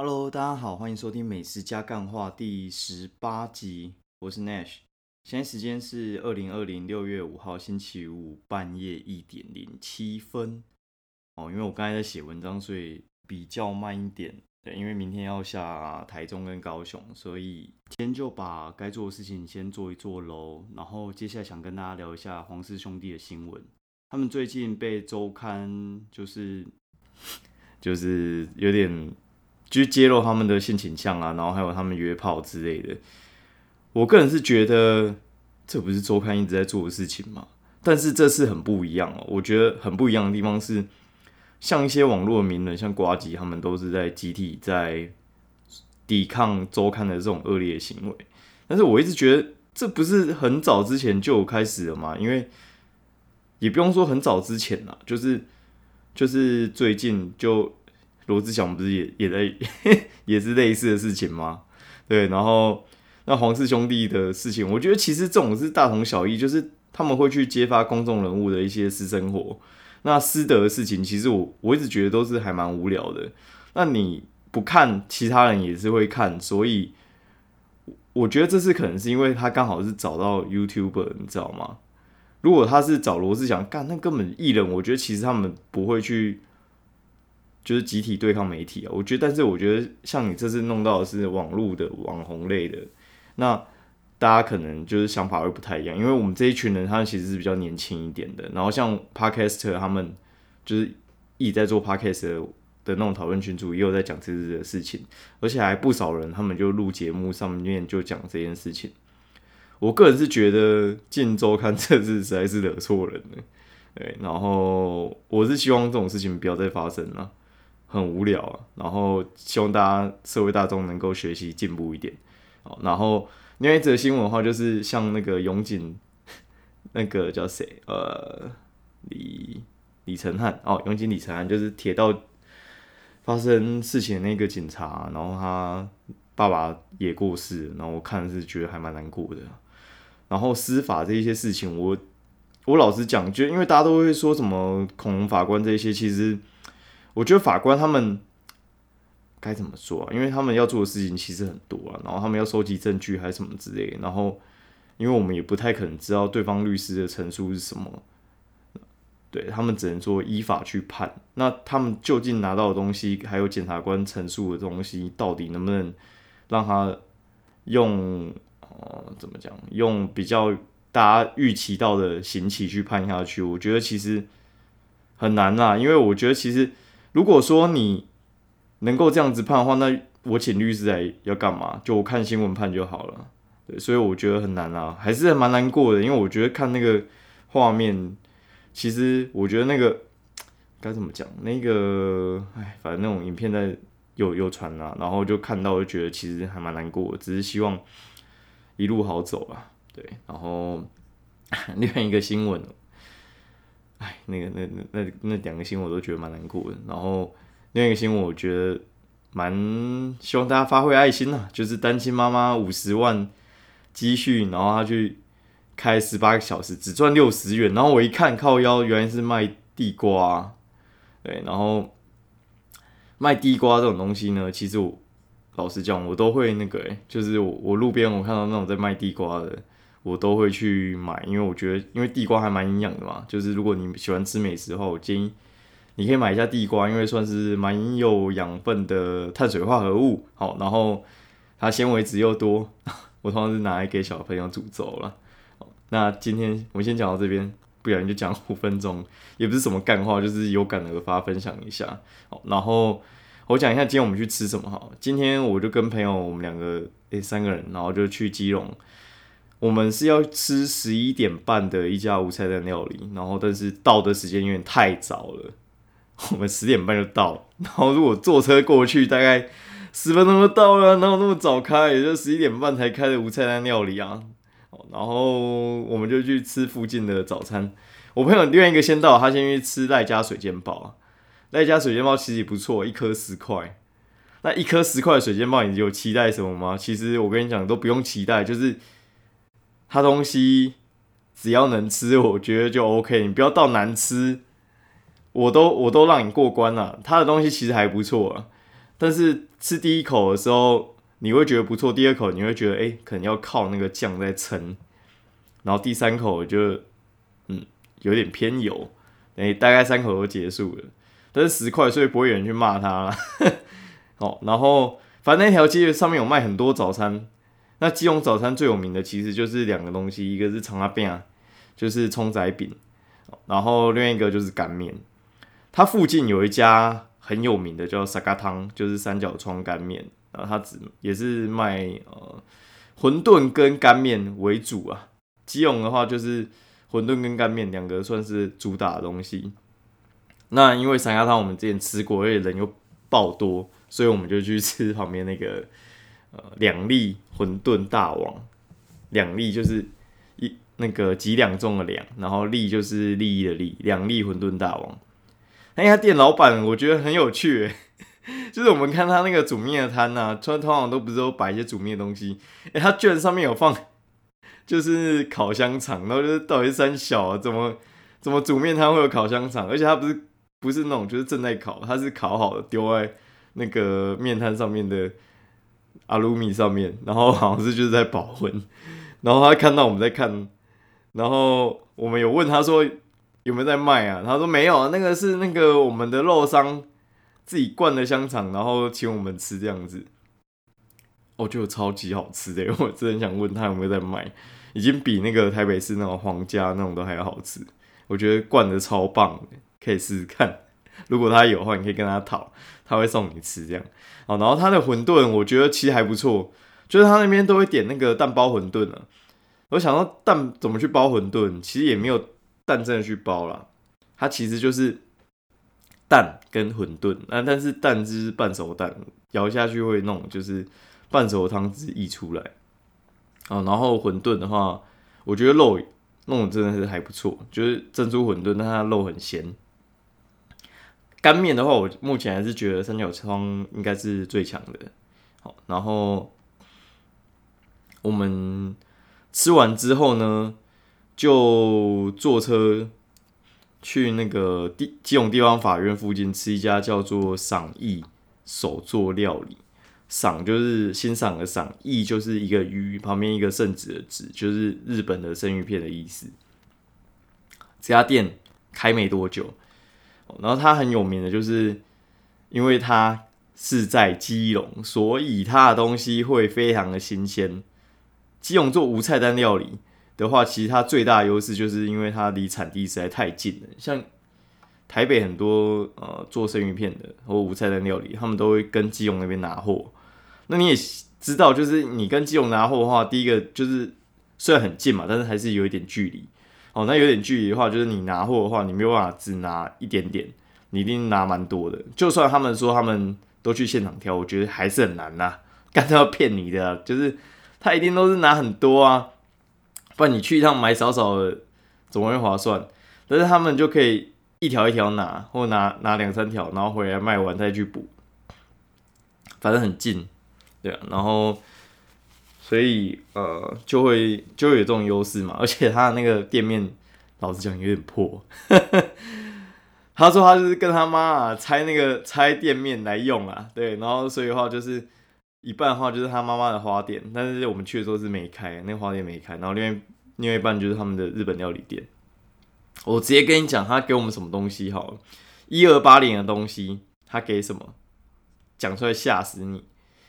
Hello，大家好，欢迎收听《美食加干话》第十八集，我是 Nash。现在时间是二零二零六月五号星期五半夜一点零七分。哦，因为我刚才在写文章，所以比较慢一点。对，因为明天要下台中跟高雄，所以先就把该做的事情先做一做喽。然后接下来想跟大家聊一下黄氏兄弟的新闻。他们最近被周刊就是 就是有点。就揭露他们的性倾向啊，然后还有他们约炮之类的。我个人是觉得这不是周刊一直在做的事情嘛，但是这次很不一样哦。我觉得很不一样的地方是，像一些网络名人，像瓜吉他们都是在集体在抵抗周刊的这种恶劣行为。但是我一直觉得这不是很早之前就开始了嘛？因为也不用说很早之前啦，就是就是最近就。罗志祥不是也也在 也是类似的事情吗？对，然后那黄氏兄弟的事情，我觉得其实这种是大同小异，就是他们会去揭发公众人物的一些私生活。那私德的事情，其实我我一直觉得都是还蛮无聊的。那你不看，其他人也是会看，所以我觉得这次可能是因为他刚好是找到 YouTuber，你知道吗？如果他是找罗志祥干，那根本艺人，我觉得其实他们不会去。就是集体对抗媒体啊，我觉得，但是我觉得像你这次弄到的是网络的网红类的，那大家可能就是想法会不太一样，因为我们这一群人，他们其实是比较年轻一点的。然后像 Podcaster 他们就是一直在做 Podcast 的那种讨论群组，也有在讲这次的事情，而且还不少人他们就录节目上面就讲这件事情。我个人是觉得《镜周刊》这次实在是惹错人了，对，然后我是希望这种事情不要再发生了。很无聊啊，然后希望大家社会大众能够学习进步一点。哦，然后另外一则新闻的话，就是像那个永井，那个叫谁？呃，李李成汉哦，永井李成汉就是铁道发生事情的那个警察，然后他爸爸也过世，然后我看是觉得还蛮难过的。然后司法这一些事情，我我老实讲，就因为大家都会说什么恐龙法官这些，其实。我觉得法官他们该怎么做啊？因为他们要做的事情其实很多啊，然后他们要收集证据还是什么之类。然后，因为我们也不太可能知道对方律师的陈述是什么，对他们只能说依法去判。那他们究竟拿到的东西，还有检察官陈述的东西，到底能不能让他用呃怎么讲？用比较大家预期到的刑期去判下去？我觉得其实很难啊，因为我觉得其实。如果说你能够这样子判的话，那我请律师来要干嘛？就我看新闻判就好了。对，所以我觉得很难啊，还是蛮难过的。因为我觉得看那个画面，其实我觉得那个该怎么讲？那个哎，反正那种影片在有有传啊，然后就看到就觉得其实还蛮难过的。只是希望一路好走吧。对，然后另外一个新闻。哎，那个、那、那、那那两个新闻我都觉得蛮难过的。然后另一个新闻，我觉得蛮希望大家发挥爱心呐，就是单亲妈妈五十万积蓄，然后她去开十八个小时，只赚六十元。然后我一看靠腰，原来是卖地瓜。对，然后卖地瓜这种东西呢，其实我老实讲，我都会那个，哎，就是我我路边我看到那种在卖地瓜的。我都会去买，因为我觉得，因为地瓜还蛮营养的嘛。就是如果你喜欢吃美食的话，我建议你可以买一下地瓜，因为算是蛮有养分的碳水化合物。好，然后它纤维质又多，我通常是拿来给小朋友煮粥了。那今天我先讲到这边，不然就讲五分钟，也不是什么干话，就是有感而发分享一下。好，然后我讲一下今天我们去吃什么。好，今天我就跟朋友我们两个诶三个人，然后就去基隆。我们是要吃十一点半的一家无菜单料理，然后但是到的时间有点太早了，我们十点半就到，然后如果坐车过去，大概十分钟就到了，哪有那么早开？也就十一点半才开的无菜单料理啊。然后我们就去吃附近的早餐。我朋友另外一个先到，他先去吃赖家水煎包。赖家水煎包其实也不错，一颗十块。那一颗十块的水煎包，你有期待什么吗？其实我跟你讲，都不用期待，就是。他东西只要能吃，我觉得就 OK。你不要到难吃，我都我都让你过关了。他的东西其实还不错啊。但是吃第一口的时候你会觉得不错，第二口你会觉得哎，可能要靠那个酱在撑，然后第三口就嗯有点偏油，哎，大概三口都结束了。但是十块，所以不会有人去骂他了。哦，然后反正那条街上面有卖很多早餐。那基隆早餐最有名的其实就是两个东西，一个是长阿饼啊，就是葱仔饼，然后另外一个就是干面。它附近有一家很有名的叫沙嘎汤，就是三角窗干面。然后它只也是卖呃馄饨跟干面为主啊。基隆的话就是馄饨跟干面两个算是主打的东西。那因为三鸭汤我们之前吃过，而且人又爆多，所以我们就去吃旁边那个两粒馄饨大王。两粒就是一那个几两重的两，然后粒就是利益的利，两粒馄饨大王。那家店老板我觉得很有趣，就是我们看他那个煮面的摊呐，通常都不是都摆一些煮面的东西，哎，他居然上面有放 就是烤香肠，然后就是到底是三小啊，怎么怎么煮面摊会有烤香肠，而且他不是。不是那种，就是正在烤，他是烤好的，丢在那个面摊上面的阿鲁米上面，然后好像是就是在保温，然后他看到我们在看，然后我们有问他说有没有在卖啊？他说没有，那个是那个我们的肉商自己灌的香肠，然后请我们吃这样子，我觉得超级好吃的，我真的想问他有没有在卖，已经比那个台北市那种皇家那种都还要好吃，我觉得灌的超棒。可以试试看，如果他有的话，你可以跟他讨，他会送你吃这样。哦，然后他的馄饨我觉得其实还不错，就是他那边都会点那个蛋包馄饨啊。我想到蛋怎么去包馄饨，其实也没有蛋真的去包啦，它其实就是蛋跟馄饨，那但是蛋汁半熟蛋，咬下去会弄就是半熟汤汁溢出来。哦，然后馄饨的话，我觉得肉弄的真的是还不错，就是珍珠馄饨，但它肉很咸。干面的话，我目前还是觉得三角窗应该是最强的。好，然后我们吃完之后呢，就坐车去那个地基隆地方法院附近吃一家叫做“赏意手作料理”。赏就是欣赏的赏，意就是一个鱼旁边一个圣旨的旨，就是日本的生鱼片的意思。这家店开没多久。然后它很有名的就是，因为它是在基隆，所以它的东西会非常的新鲜。基隆做无菜单料理的话，其实它最大的优势就是因为它离产地实在太近了。像台北很多呃做生鱼片的或无菜单料理，他们都会跟基隆那边拿货。那你也知道，就是你跟基隆拿货的话，第一个就是虽然很近嘛，但是还是有一点距离。哦，那有点距离的话，就是你拿货的话，你没有办法只拿一点点，你一定拿蛮多的。就算他们说他们都去现场挑，我觉得还是很难呐。干脆要骗你的，就是他一定都是拿很多啊，不然你去一趟买少少的，怎么会划算？但是他们就可以一条一条拿，或拿拿两三条，然后回来卖完再去补，反正很近，对啊，然后。所以呃，就会就会有这种优势嘛，而且他的那个店面，老实讲有点破。他说他就是跟他妈啊拆那个拆店面来用啊，对，然后所以的话就是一半的话就是他妈妈的花店，但是我们去的时候是没开，那花店没开，然后另外另外一半就是他们的日本料理店。我直接跟你讲，他给我们什么东西好了，一二八零的东西，他给什么，讲出来吓死你。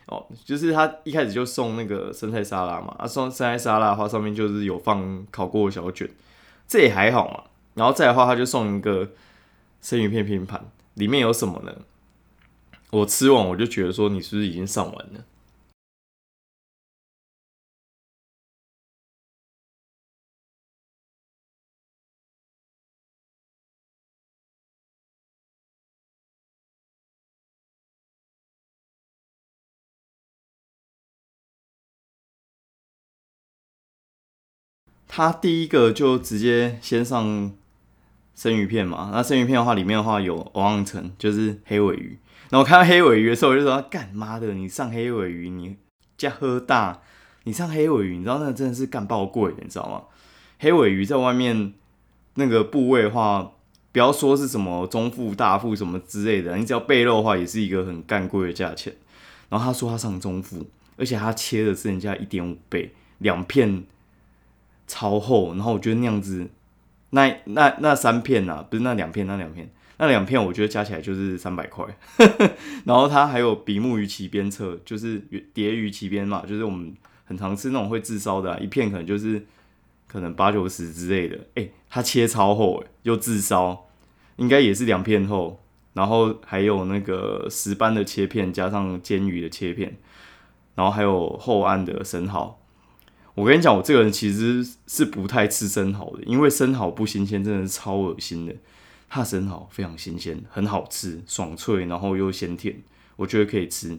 哦，就是他一开始就送那个生菜沙拉嘛，啊，送生菜沙拉的话，上面就是有放烤过的小卷，这也还好嘛。然后再的话，他就送一个生鱼片拼盘，里面有什么呢？我吃完我就觉得说，你是不是已经上完了？他第一个就直接先上生鱼片嘛，那生鱼片的话，里面的话有欧昂层，就是黑尾鱼。然后看到黑尾鱼的时候，我就说：干妈的，你上黑尾鱼，你加喝大，你上黑尾鱼，你知道那个真的是干爆贵，你知道吗？黑尾鱼在外面那个部位的话，不要说是什么中腹、大腹什么之类的，你只要背肉的话，也是一个很干贵的价钱。然后他说他上中腹，而且他切的是人家一点五倍，两片超厚。然后我觉得那样子，那那那三片呐，不是那两片，那两片，那两片，我觉得加起来就是三百块。然后它还有比目鱼鳍边侧，就是蝶鱼鳍边嘛，就是我们很常吃那种会自烧的，一片可能就是可能八九十之类的。哎，它切超厚，哎，又自烧，应该也是两片厚。然后还有那个石斑的切片，加上煎鱼的切片，然后还有厚岸的生蚝。我跟你讲，我这个人其实是不太吃生蚝的，因为生蚝不新鲜，真的是超恶心的。它生蚝非常新鲜，很好吃，爽脆，然后又鲜甜，我觉得可以吃。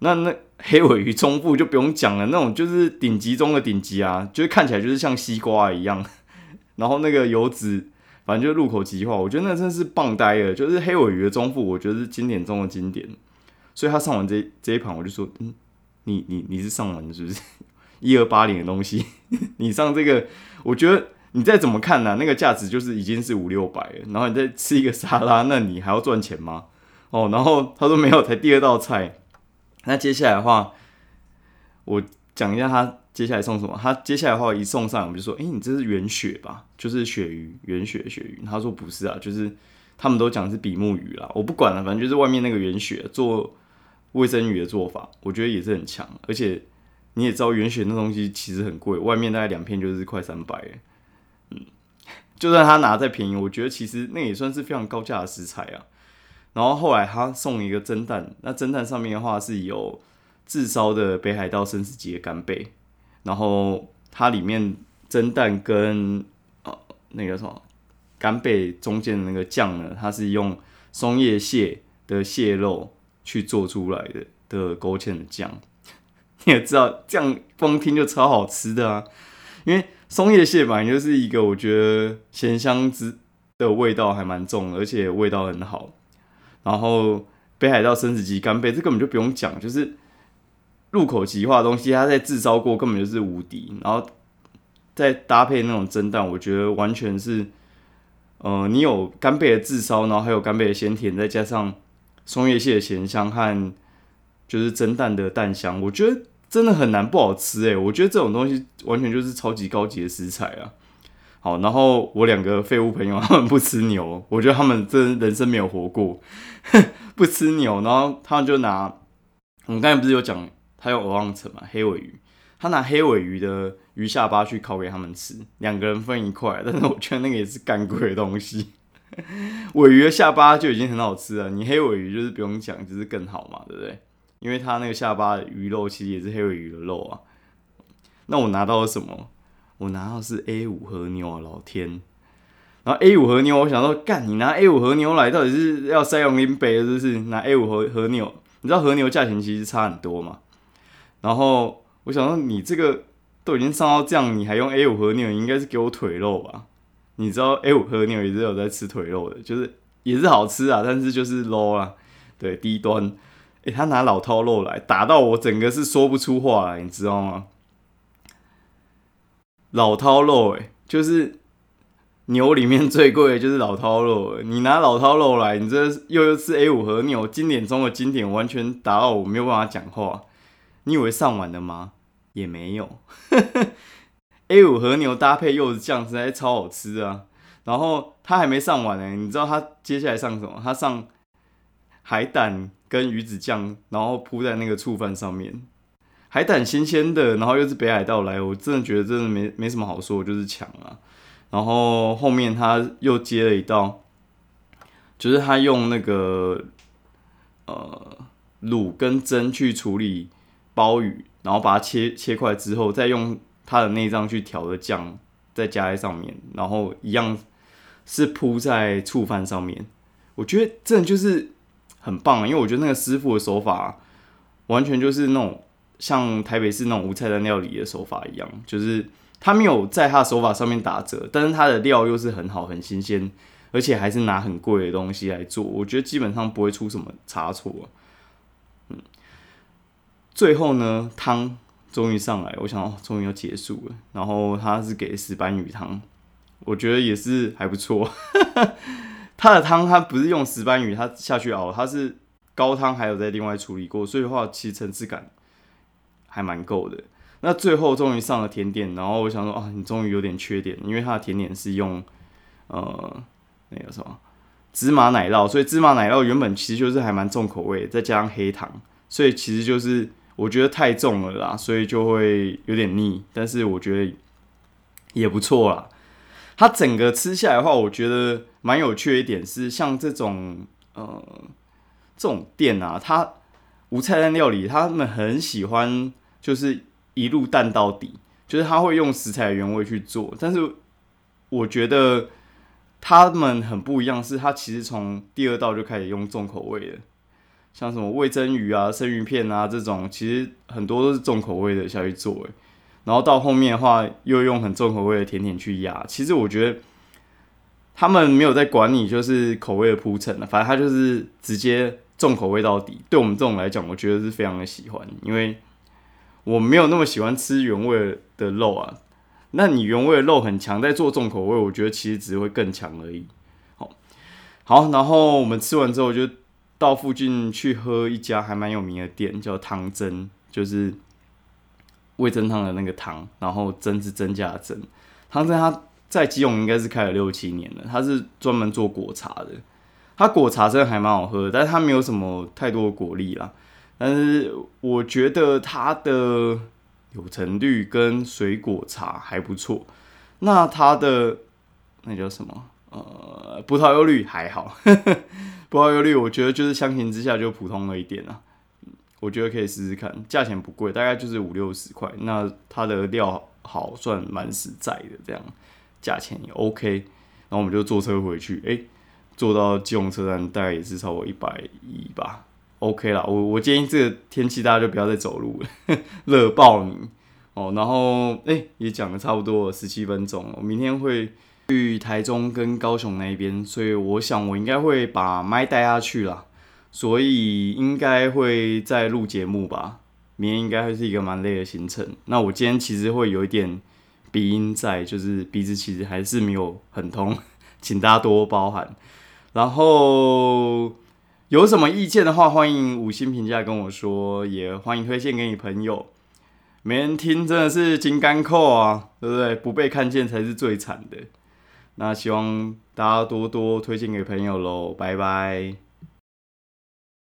那那黑尾鱼中腹就不用讲了，那种就是顶级中的顶级啊，就是看起来就是像西瓜一样，然后那个油脂。反正就入口即化，我觉得那真是棒呆了。就是黑尾鱼的中腹，我觉得是经典中的经典。所以他上完这这一盘，我就说，嗯，你你你是上完是不是？一二八零的东西，你上这个，我觉得你再怎么看呢，那个价值就是已经是五六百了。然后你再吃一个沙拉，那你还要赚钱吗？哦，然后他说没有，才第二道菜。那接下来的话，我讲一下他。接下来送什么？他接下来的话一送上，我就说：“哎，你这是原鳕吧？就是鳕鱼，原鳕鳕鱼。”他说：“不是啊，就是他们都讲是比目鱼啦。”我不管了，反正就是外面那个原鳕做卫生鱼的做法，我觉得也是很强。而且你也知道，原血那东西其实很贵，外面大概两片就是快三百。嗯，就算他拿再便宜，我觉得其实那也算是非常高价的食材啊。然后后来他送一个蒸蛋，那蒸蛋上面的话是有炙烧的北海道生死级的干贝。然后它里面蒸蛋跟呃那个什么干贝中间的那个酱呢，它是用松叶蟹的蟹肉去做出来的的勾芡的酱。你也知道，这样光听就超好吃的啊！因为松叶蟹本来就是一个我觉得咸香之的味道还蛮重，而且味道很好。然后北海道生子级干贝，这根本就不用讲，就是。入口即化的东西，它在制烧过根本就是无敌，然后再搭配那种蒸蛋，我觉得完全是，呃，你有干贝的炙烧，然后还有干贝的鲜甜，再加上松叶蟹的咸香和就是蒸蛋的蛋香，我觉得真的很难不好吃诶，我觉得这种东西完全就是超级高级的食材啊。好，然后我两个废物朋友他们不吃牛，我觉得他们真人生没有活过，不吃牛，然后他们就拿我们刚才不是有讲。他有鹅王层嘛，黑尾鱼，他拿黑尾鱼的鱼下巴去烤给他们吃，两个人分一块，但是我觉得那个也是干贵的东西。尾鱼的下巴就已经很好吃了，你黑尾鱼就是不用讲，就是更好嘛，对不对？因为他那个下巴的鱼肉其实也是黑尾鱼的肉啊。那我拿到了什么？我拿到是 A 五和牛啊，老天！然后 A 五和牛，我想说，干你拿 A 五和牛来，到底是要塞用林北，是不是？拿 A 五和和牛，你知道和牛价钱其实差很多嘛？然后我想说，你这个都已经上到这样，你还用 A 五和牛，应该是给我腿肉吧？你知道 A 五和牛也是有在吃腿肉的，就是也是好吃啊，但是就是 low 啊，对，低端。他拿老饕肉来打到我，整个是说不出话来，你知道吗？老饕肉，诶，就是牛里面最贵的就是老饕肉。你拿老饕肉来，你这又又是 A 五和牛，经典中的经典，完全打到我没有办法讲话。你以为上完了吗？也没有。A 五和牛搭配柚子酱实在超好吃啊！然后他还没上完呢，你知道他接下来上什么？他上海胆跟鱼子酱，然后铺在那个醋饭上面。海胆新鲜的，然后又是北海道来，我真的觉得真的没没什么好说，就是强啊。然后后面他又接了一道，就是他用那个呃卤跟蒸去处理。鲍鱼，然后把它切切块之后，再用它的内脏去调的酱，再加在上面，然后一样是铺在醋饭上面。我觉得这就是很棒，因为我觉得那个师傅的手法完全就是那种像台北市那种无菜单料理的手法一样，就是他没有在他的手法上面打折，但是他的料又是很好、很新鲜，而且还是拿很贵的东西来做，我觉得基本上不会出什么差错。嗯。最后呢，汤终于上来，我想，终于要结束了。然后他是给石斑鱼汤，我觉得也是还不错。它的汤它不是用石斑鱼，它下去熬，它是高汤还有在另外处理过，所以的话其实层次感还蛮够的。那最后终于上了甜点，然后我想说啊，你终于有点缺点，因为它的甜点是用呃那个什么芝麻奶酪，所以芝麻奶酪原本其实就是还蛮重口味，再加上黑糖，所以其实就是我觉得太重了啦，所以就会有点腻。但是我觉得也不错啦。它整个吃下来的话，我觉得蛮有趣的一点是，像这种呃这种店啊，它无菜单料理，他们很喜欢就是一路淡到底，就是他会用食材原味去做。但是我觉得他们很不一样，是他其实从第二道就开始用重口味的，像什么味增鱼啊、生鱼片啊这种，其实很多都是重口味的下去做，诶。然后到后面的话，又用很重口味的甜点去压。其实我觉得他们没有在管你，就是口味的铺陈了。反正他就是直接重口味到底。对我们这种来讲，我觉得是非常的喜欢，因为我没有那么喜欢吃原味的肉啊。那你原味的肉很强，在做重口味，我觉得其实只会更强而已。好，好，然后我们吃完之后，就到附近去喝一家还蛮有名的店，叫汤真，就是。味增汤的那个汤，然后蒸是增加的蒸。汤真他在基隆应该是开了六七年了，他是专门做果茶的。他果茶真的还蛮好喝，但是他没有什么太多的果粒啦。但是我觉得它的有橙率跟水果茶还不错。那它的那叫什么？呃，葡萄柚率还好。葡萄柚率我觉得就是相形之下就普通了一点啊。我觉得可以试试看，价钱不贵，大概就是五六十块。那它的料好，算蛮实在的，这样价钱也 OK。然后我们就坐车回去，哎，坐到基隆车站大概也是超过一百一吧，OK 啦。我我建议这个天气大家就不要再走路了，热爆你哦。然后哎，也讲了差不多十七分钟，我明天会去台中跟高雄那边，所以我想我应该会把麦带下去了。所以应该会再录节目吧，明天应该会是一个蛮累的行程。那我今天其实会有一点鼻音在，就是鼻子其实还是没有很通，请大家多包涵。然后有什么意见的话，欢迎五星评价跟我说，也欢迎推荐给你朋友。没人听真的是金刚扣啊，对不对？不被看见才是最惨的。那希望大家多多推荐给朋友喽，拜拜。